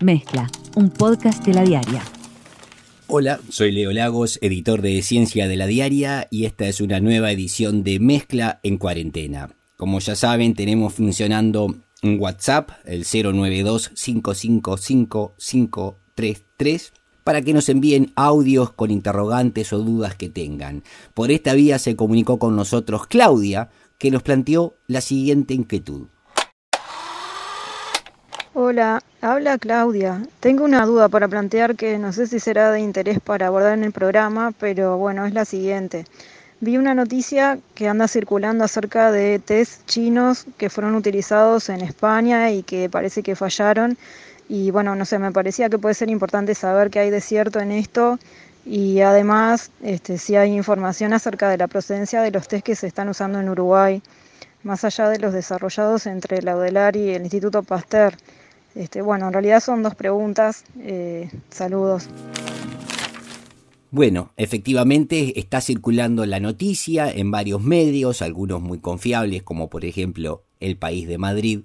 Mezcla, un podcast de la diaria. Hola, soy Leo Lagos, editor de Ciencia de la Diaria, y esta es una nueva edición de Mezcla en Cuarentena. Como ya saben, tenemos funcionando un WhatsApp, el 092 555 533 para que nos envíen audios con interrogantes o dudas que tengan. Por esta vía se comunicó con nosotros Claudia, que nos planteó la siguiente inquietud. Hola, habla Claudia. Tengo una duda para plantear que no sé si será de interés para abordar en el programa, pero bueno, es la siguiente. Vi una noticia que anda circulando acerca de test chinos que fueron utilizados en España y que parece que fallaron y bueno, no sé, me parecía que puede ser importante saber qué hay de cierto en esto y además este, si hay información acerca de la procedencia de los test que se están usando en Uruguay, más allá de los desarrollados entre la UDELAR y el Instituto Pasteur. Este, bueno, en realidad son dos preguntas. Eh, saludos. Bueno, efectivamente está circulando la noticia en varios medios, algunos muy confiables como por ejemplo El País de Madrid,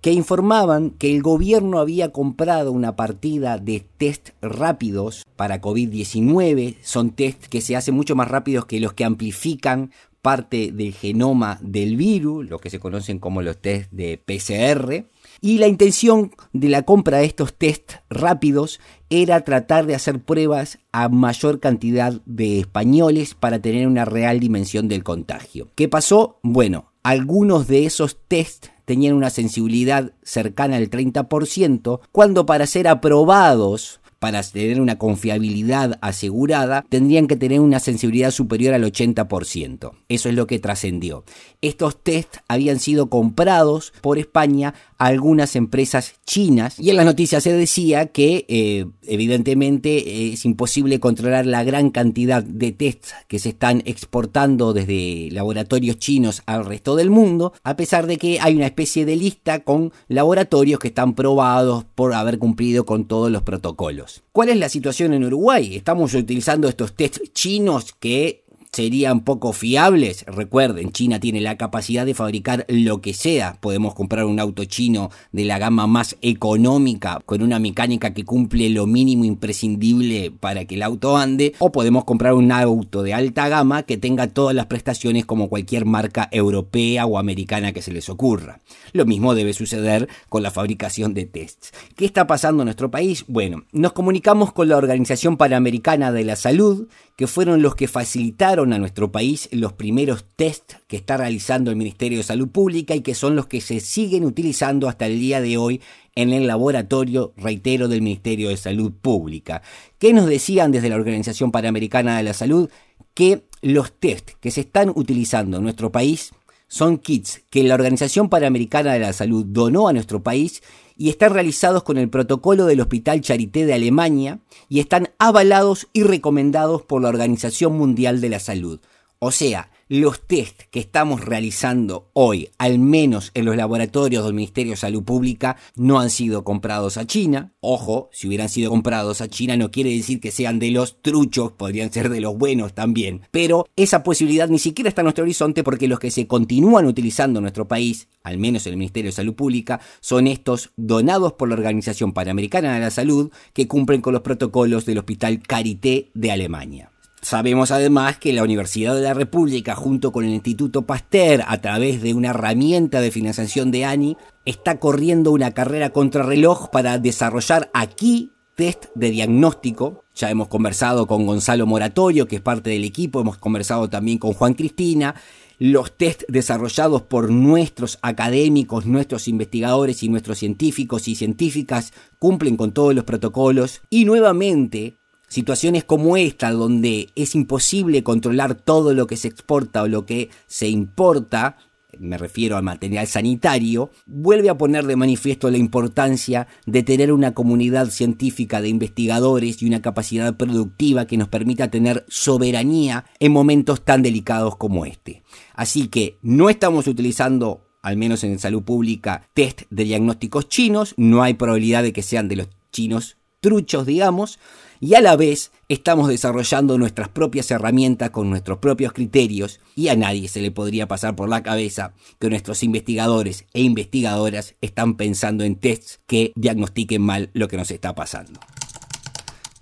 que informaban que el gobierno había comprado una partida de test rápidos para COVID-19. Son test que se hacen mucho más rápidos que los que amplifican parte del genoma del virus, lo que se conocen como los test de PCR. Y la intención de la compra de estos test rápidos era tratar de hacer pruebas a mayor cantidad de españoles para tener una real dimensión del contagio. ¿Qué pasó? Bueno, algunos de esos test tenían una sensibilidad cercana al 30%, cuando para ser aprobados para tener una confiabilidad asegurada, tendrían que tener una sensibilidad superior al 80%. Eso es lo que trascendió. Estos test habían sido comprados por España a algunas empresas chinas y en las noticias se decía que eh, evidentemente es imposible controlar la gran cantidad de tests que se están exportando desde laboratorios chinos al resto del mundo, a pesar de que hay una especie de lista con laboratorios que están probados por haber cumplido con todos los protocolos. ¿Cuál es la situación en Uruguay? Estamos utilizando estos test chinos que serían poco fiables. Recuerden, China tiene la capacidad de fabricar lo que sea. Podemos comprar un auto chino de la gama más económica, con una mecánica que cumple lo mínimo imprescindible para que el auto ande, o podemos comprar un auto de alta gama que tenga todas las prestaciones como cualquier marca europea o americana que se les ocurra. Lo mismo debe suceder con la fabricación de tests. ¿Qué está pasando en nuestro país? Bueno, nos comunicamos con la Organización Panamericana de la Salud, que fueron los que facilitaron a nuestro país los primeros test que está realizando el Ministerio de Salud Pública y que son los que se siguen utilizando hasta el día de hoy en el laboratorio, reitero, del Ministerio de Salud Pública. ¿Qué nos decían desde la Organización Panamericana de la Salud? Que los test que se están utilizando en nuestro país son kits que la Organización Panamericana de la Salud donó a nuestro país y están realizados con el protocolo del Hospital Charité de Alemania y están avalados y recomendados por la Organización Mundial de la Salud. O sea, los test que estamos realizando hoy, al menos en los laboratorios del Ministerio de Salud Pública, no han sido comprados a China. Ojo, si hubieran sido comprados a China no quiere decir que sean de los truchos, podrían ser de los buenos también. Pero esa posibilidad ni siquiera está en nuestro horizonte porque los que se continúan utilizando en nuestro país, al menos en el Ministerio de Salud Pública, son estos donados por la Organización Panamericana de la Salud que cumplen con los protocolos del Hospital Carité de Alemania. Sabemos además que la Universidad de la República, junto con el Instituto Pasteur, a través de una herramienta de financiación de ANI, está corriendo una carrera contrarreloj para desarrollar aquí test de diagnóstico. Ya hemos conversado con Gonzalo Moratorio, que es parte del equipo, hemos conversado también con Juan Cristina. Los test desarrollados por nuestros académicos, nuestros investigadores y nuestros científicos y científicas cumplen con todos los protocolos. Y nuevamente, situaciones como esta, donde es imposible controlar todo lo que se exporta o lo que se importa, me refiero al material sanitario, vuelve a poner de manifiesto la importancia de tener una comunidad científica de investigadores y una capacidad productiva que nos permita tener soberanía en momentos tan delicados como este. Así que no estamos utilizando, al menos en salud pública, test de diagnósticos chinos, no hay probabilidad de que sean de los chinos truchos, digamos, y a la vez estamos desarrollando nuestras propias herramientas con nuestros propios criterios y a nadie se le podría pasar por la cabeza que nuestros investigadores e investigadoras están pensando en tests que diagnostiquen mal lo que nos está pasando.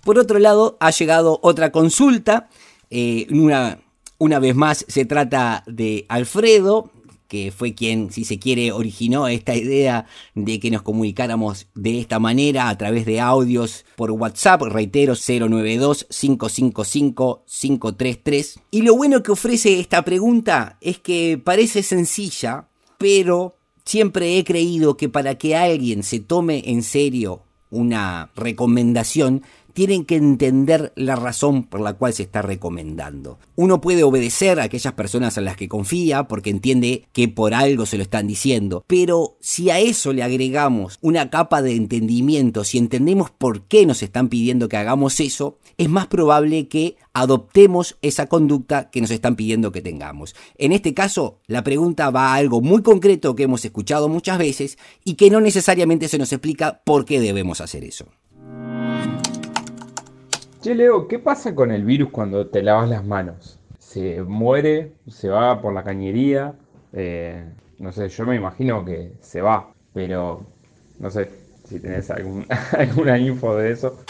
Por otro lado, ha llegado otra consulta, eh, una, una vez más se trata de Alfredo, que fue quien, si se quiere, originó esta idea de que nos comunicáramos de esta manera a través de audios por WhatsApp, reitero 092-555-533. Y lo bueno que ofrece esta pregunta es que parece sencilla, pero siempre he creído que para que alguien se tome en serio una recomendación, tienen que entender la razón por la cual se está recomendando. Uno puede obedecer a aquellas personas a las que confía porque entiende que por algo se lo están diciendo, pero si a eso le agregamos una capa de entendimiento, si entendemos por qué nos están pidiendo que hagamos eso, es más probable que adoptemos esa conducta que nos están pidiendo que tengamos. En este caso, la pregunta va a algo muy concreto que hemos escuchado muchas veces y que no necesariamente se nos explica por qué debemos hacer eso. Che, Leo, ¿qué pasa con el virus cuando te lavas las manos? ¿Se muere? ¿Se va por la cañería? Eh, no sé, yo me imagino que se va, pero no sé si tenés alguna info de eso.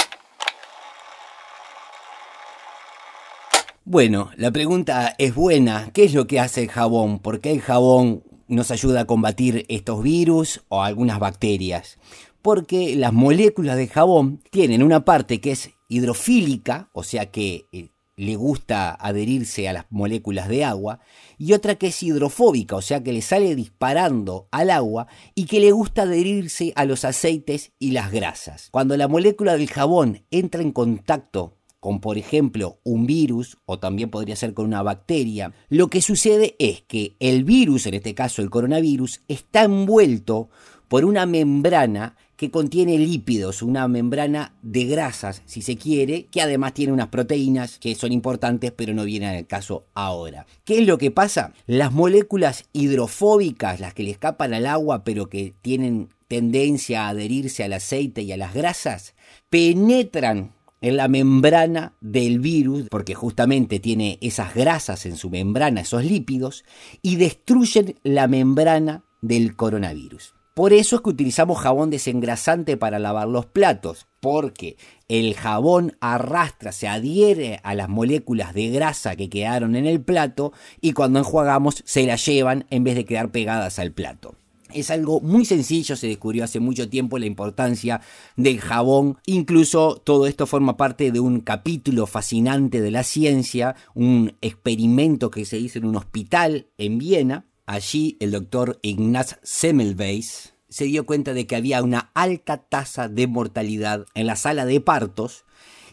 Bueno, la pregunta es buena. ¿Qué es lo que hace el jabón? ¿Por qué el jabón nos ayuda a combatir estos virus o algunas bacterias? Porque las moléculas de jabón tienen una parte que es hidrofílica, o sea que eh, le gusta adherirse a las moléculas de agua, y otra que es hidrofóbica, o sea que le sale disparando al agua y que le gusta adherirse a los aceites y las grasas. Cuando la molécula del jabón entra en contacto con por ejemplo un virus o también podría ser con una bacteria, lo que sucede es que el virus, en este caso el coronavirus, está envuelto por una membrana que contiene lípidos, una membrana de grasas, si se quiere, que además tiene unas proteínas que son importantes, pero no vienen al caso ahora. ¿Qué es lo que pasa? Las moléculas hidrofóbicas, las que le escapan al agua, pero que tienen tendencia a adherirse al aceite y a las grasas, penetran en la membrana del virus, porque justamente tiene esas grasas en su membrana, esos lípidos, y destruyen la membrana del coronavirus. Por eso es que utilizamos jabón desengrasante para lavar los platos, porque el jabón arrastra, se adhiere a las moléculas de grasa que quedaron en el plato y cuando enjuagamos se las llevan en vez de quedar pegadas al plato. Es algo muy sencillo, se descubrió hace mucho tiempo la importancia del jabón. Incluso todo esto forma parte de un capítulo fascinante de la ciencia, un experimento que se hizo en un hospital en Viena, Allí el doctor Ignaz Semmelweis se dio cuenta de que había una alta tasa de mortalidad en la sala de partos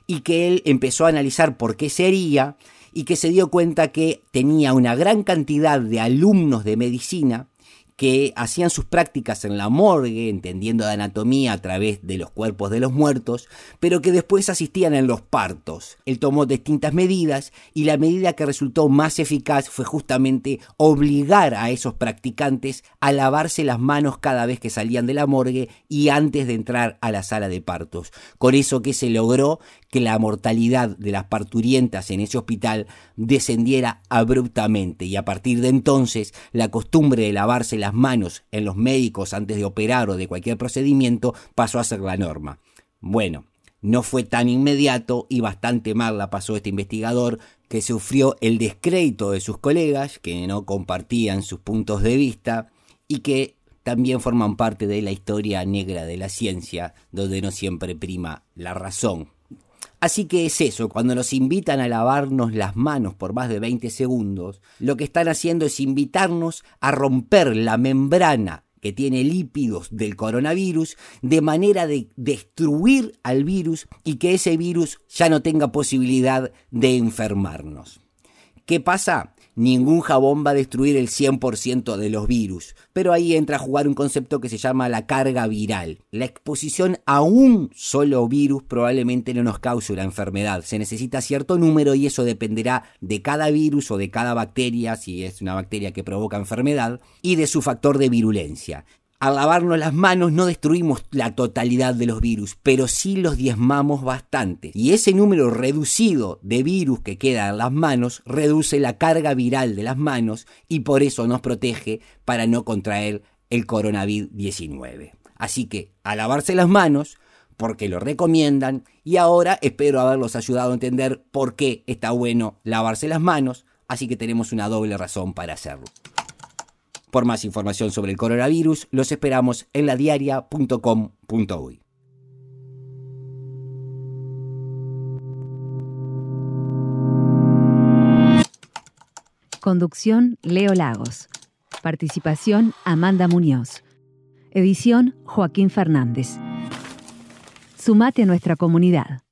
y que él empezó a analizar por qué sería y que se dio cuenta que tenía una gran cantidad de alumnos de medicina que hacían sus prácticas en la morgue, entendiendo de anatomía a través de los cuerpos de los muertos, pero que después asistían en los partos. Él tomó distintas medidas y la medida que resultó más eficaz fue justamente obligar a esos practicantes a lavarse las manos cada vez que salían de la morgue y antes de entrar a la sala de partos. Con eso que se logró que la mortalidad de las parturientas en ese hospital descendiera abruptamente y a partir de entonces la costumbre de lavarse las manos en los médicos antes de operar o de cualquier procedimiento pasó a ser la norma. Bueno, no fue tan inmediato y bastante mal la pasó este investigador que sufrió el descrédito de sus colegas que no compartían sus puntos de vista y que también forman parte de la historia negra de la ciencia, donde no siempre prima la razón, Así que es eso, cuando nos invitan a lavarnos las manos por más de 20 segundos, lo que están haciendo es invitarnos a romper la membrana que tiene lípidos del coronavirus de manera de destruir al virus y que ese virus ya no tenga posibilidad de enfermarnos. ¿Qué pasa? ningún jabón va a destruir el 100% de los virus. Pero ahí entra a jugar un concepto que se llama la carga viral. La exposición a un solo virus probablemente no nos cause una enfermedad. Se necesita cierto número y eso dependerá de cada virus o de cada bacteria, si es una bacteria que provoca enfermedad, y de su factor de virulencia. Al lavarnos las manos no destruimos la totalidad de los virus, pero sí los diezmamos bastante. Y ese número reducido de virus que queda en las manos reduce la carga viral de las manos y por eso nos protege para no contraer el coronavirus 19. Así que a lavarse las manos, porque lo recomiendan, y ahora espero haberlos ayudado a entender por qué está bueno lavarse las manos, así que tenemos una doble razón para hacerlo. Por más información sobre el coronavirus, los esperamos en ladiaria.com.uy. Conducción Leo Lagos. Participación Amanda Muñoz. Edición Joaquín Fernández. Sumate a nuestra comunidad.